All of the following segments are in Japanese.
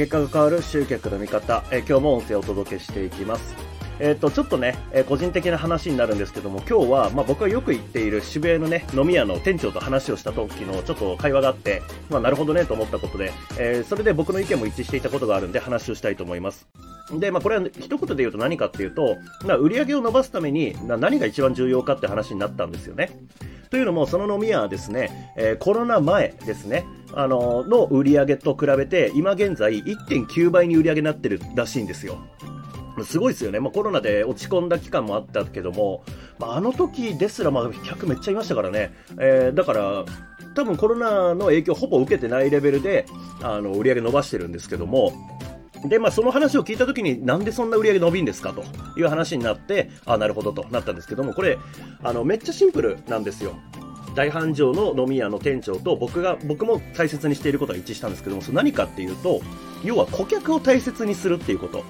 結果が変わる集客の見方、え今日も音声をお届けしていきます。えっ、と、ちょっとね、え個人的な話になるんですけども、今日は、まあ僕がよく行っている渋谷のね、飲み屋の店長と話をした時のちょっと会話があって、まあなるほどねと思ったことで、えーそれで僕の意見も一致していたことがあるんで話をしたいと思います。で、まあこれは一言で言うと何かっていうと、まあ売り上げを伸ばすために何が一番重要かって話になったんですよね。というのも、その飲み屋はですね、えーコロナ前ですね、あのの売り上げと比べて、今現在1.9倍に売り上げになってるらしいんですよ。すごいですよね。まあ、コロナで落ち込んだ期間もあったけども、まあ、あの時ですら、まあ、客めっちゃいましたからね。えーだから、多分コロナの影響ほぼ受けてないレベルで、あの、売り上げ伸ばしてるんですけども、で、まあ、その話を聞いたときに、なんでそんな売り上げ伸びんですかという話になって、あ、なるほどとなったんですけども、これ、あの、めっちゃシンプルなんですよ。大繁盛の飲み屋の店長と僕が、僕も大切にしていることが一致したんですけども、それ何かっていうと、要は顧客を大切にするっていうこと。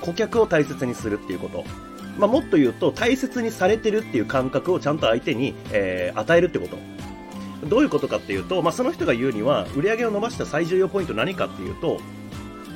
顧客を大切にするっていうこと。まあ、もっと言うと、大切にされてるっていう感覚をちゃんと相手に、えー与えるってこと。どういうことかっていうと、まあ、その人が言うには、売り上げを伸ばした最重要ポイント何かっていうと、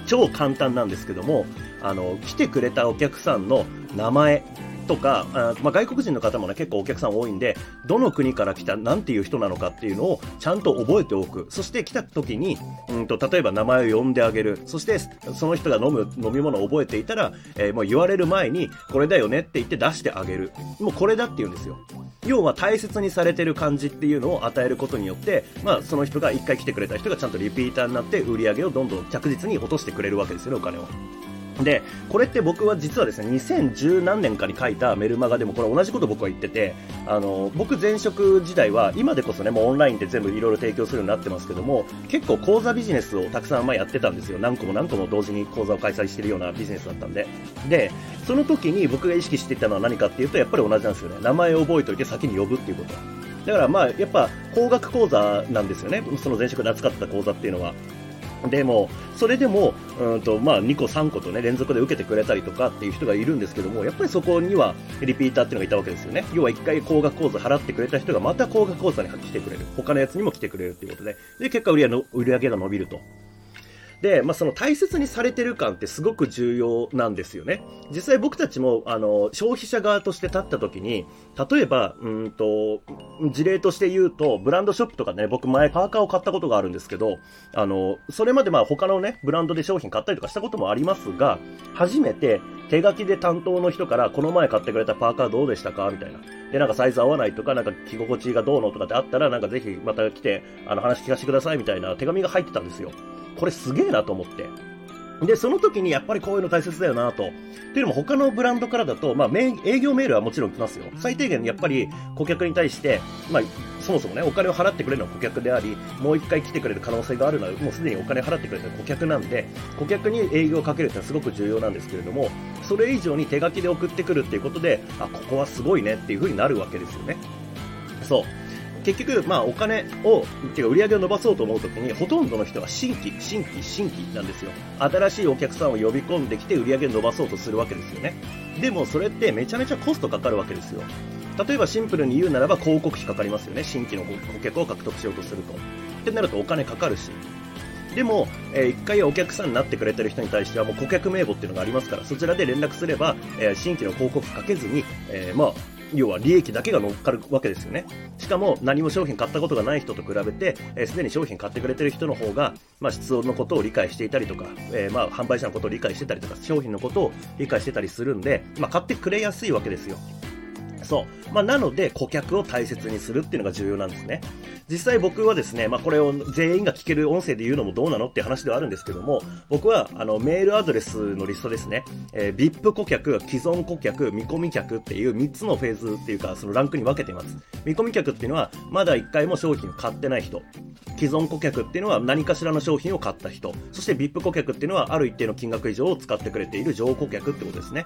超簡単なんですけども、あの、来てくれたお客さんの名前とか、あまあ、外国人の方もね、結構お客さん多いんで、どの国から来た、なんていう人なのかっていうのをちゃんと覚えておく。そして来た時に、うんと、例えば名前を呼んであげる。そして、その人が飲む飲み物を覚えていたら、えーもう言われる前に、これだよねって言って出してあげる。もうこれだって言うんですよ。要は大切にされてる感じっていうのを与えることによって、まあ、その人が一回来てくれた人がちゃんとリピーターになって売り上げをどんどん着実に落としてくれるわけですよね、お金を。で、これって僕は実はですね、2010何年かに書いたメルマガでもこれ同じこと僕は言ってて、あの、僕前職時代は今でこそね、もうオンラインで全部いろいろ提供するようになってますけども、結構講座ビジネスをたくさんまやってたんですよ。何個も何個も同時に講座を開催してるようなビジネスだったんで。で、その時に僕が意識していたのは何かっていうと、やっぱり同じなんですよね。名前を覚えておいて先に呼ぶっていうこと。だからまあ、やっぱ、高額講座なんですよね。その前職で扱ってた講座っていうのは。でも、それでも、うんと、まあ、2個3個とね、連続で受けてくれたりとかっていう人がいるんですけども、やっぱりそこにはリピーターっていうのがいたわけですよね。要は1回高額講座払ってくれた人がまた高額講座に来てくれる。他のやつにも来てくれるっていうことで、で、結果売り上げの売り上げが伸びると。で、まあ、その大切にされてる感ってすごく重要なんですよね。実際僕たちも、あの、消費者側として立った時に、例えば、うんと、事例として言うと、ブランドショップとかね、僕前パーカーを買ったことがあるんですけど、あの、それまでまあ他のね、ブランドで商品買ったりとかしたこともありますが、初めて手書きで担当の人から、この前買ってくれたパーカーどうでしたか？みたいな。で、なんかサイズ合わないとか、なんか着心地がどうのとかってあったら、なんかぜひまた来て、あの話聞かせてくださいみたいな手紙が入ってたんですよ。これすげえなと思って。で、その時にやっぱりこういうの大切だよなと。っていうのも他のブランドからだと、まあ、営業メールはもちろん来ますよ。最低限やっぱり顧客に対して、まあ、そもそもね、お金を払ってくれるのは顧客であり、もう一回来てくれる可能性があるのは、もうすでにお金払ってくれてる顧客なんで、顧客に営業をかけるってのはすごく重要なんですけれども、それ以上に手書きで送ってくるっていうことで、あ、ここはすごいねっていう風になるわけですよね。そう。結局、まあ、お金を、てか売り上げを伸ばそうと思うときに、ほとんどの人は新規、新規、新規なんですよ。新しいお客さんを呼び込んできて売り上げを伸ばそうとするわけですよね。でも、それってめちゃめちゃコストかかるわけですよ。例えばシンプルに言うならば広告費かかりますよね。新規の顧客を獲得しようとすると。ってなるとお金かかるし。でも、えー一回お客さんになってくれてる人に対してはもう顧客名簿っていうのがありますから、そちらで連絡すれば、えー新規の広告かけずに、えーまあ、要は利益だけが乗っかるわけですよね。しかも何も商品買ったことがない人と比べて、えーすでに商品買ってくれてる人の方が、まあ、質のことを理解していたりとか、えーまあ、販売者のことを理解してたりとか、商品のことを理解してたりするんで、まあ、買ってくれやすいわけですよ。そう。まあ、なので、顧客を大切にするっていうのが重要なんですね。実際僕はですね、まあ、これを全員が聞ける音声で言うのもどうなのっていう話ではあるんですけども、僕は、あの、メールアドレスのリストですね、えー VIP 顧客、既存顧客、見込み客っていう3つのフェーズっていうか、そのランクに分けています。見込み客っていうのは、まだ1回も商品を買ってない人。既存顧客っていうのは何かしらの商品を買った人。そして VIP 顧客っていうのは、ある一定の金額以上を使ってくれている上顧客ってことですね。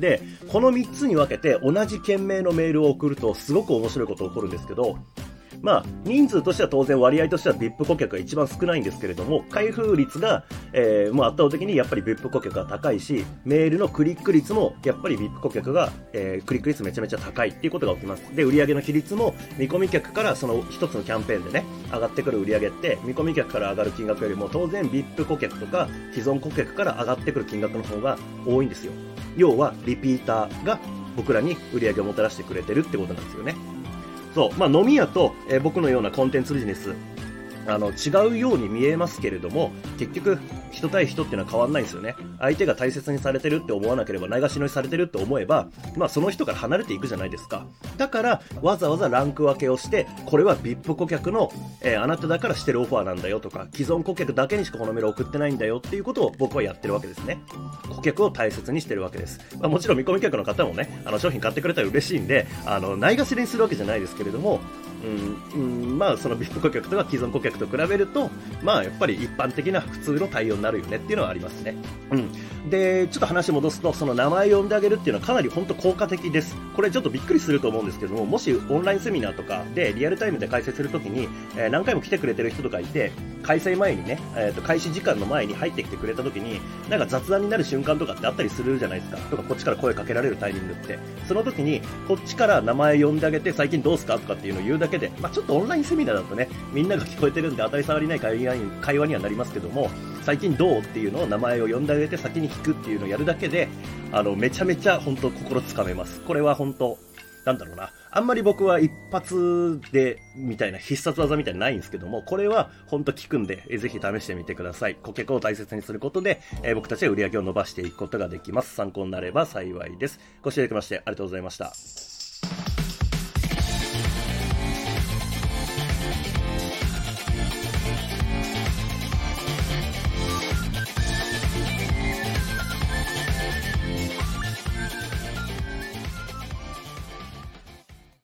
で、この3つに分けて同じ件名のメールを送ると、すごく面白いことが起こるんですけど、まあ、人数としては当然割合としては VIP 顧客が一番少ないんですけれども、開封率が、えー、もう圧倒的にやっぱり VIP 顧客が高いし、メールのクリック率もやっぱり VIP 顧客が、えー、クリック率めちゃめちゃ高いっていうことが起きます。で、売上の比率も見込み客からその一つのキャンペーンでね、上がってくる売上って、見込み客から上がる金額よりも当然 VIP 顧客とか既存顧客から上がってくる金額の方が多いんですよ。要は、リピーターが僕らに売り上げをもたらしてくれてるってことなんですよね。そう、まあ、飲み屋と、えー、僕のようなコンテンツビジネス、あの、違うように見えますけれども、結局、人対人っていうのは変わんないんですよね。相手が大切にされてるって思わなければ、ないがしろにされてるって思えば、まあその人から離れていくじゃないですか。だから、わざわざランク分けをして、これは VIP 顧客の、えー、あなただからしてるオファーなんだよとか、既存顧客だけにしかこのメール送ってないんだよっていうことを僕はやってるわけですね。顧客を大切にしてるわけです。まあ、もちろん見込み客の方もね、あの商品買ってくれたら嬉しいんで、あの、ないがしろにするわけじゃないですけれども、うん、うん、まあその VIP 顧客とか既存顧客と比べると、まあやっぱり一般的な普通の対応になるよねっていうのはありますね。うん。で、ちょっと話戻すと、その名前を呼んであげるっていうのはかなり本当効果的です。これちょっとびっくりすると思うんですけども、もしオンラインセミナーとかでリアルタイムで開催するときに、えー、何回も来てくれてる人とかいて、開催前にね、えー、と開始時間の前に入ってきてくれたときに、なんか雑談になる瞬間とかってあったりするじゃないですか。とかこっちから声かけられるタイミングって。その時に、こっちから名前呼んであげて、最近どうすかとかっていうのを言うだけで、まあ、ちょっとオンラインセミナーだとね、みんなが聞こえてるんで当たり障りない会話に会話にはなりますけども、最近どうっていうのを名前を呼んであげて先に聞くっていうのをやるだけで、あの、めちゃめちゃ本当心つかめます。これは本当なんだろうな。あんまり僕は一発で、みたいな必殺技みたいなないんですけども、これはほんと効くんで、えぜひ試してみてください。顧客を大切にすることで、えー、僕たちは売り上げを伸ばしていくことができます。参考になれば幸いです。ご視聴いただきましてありがとうございました。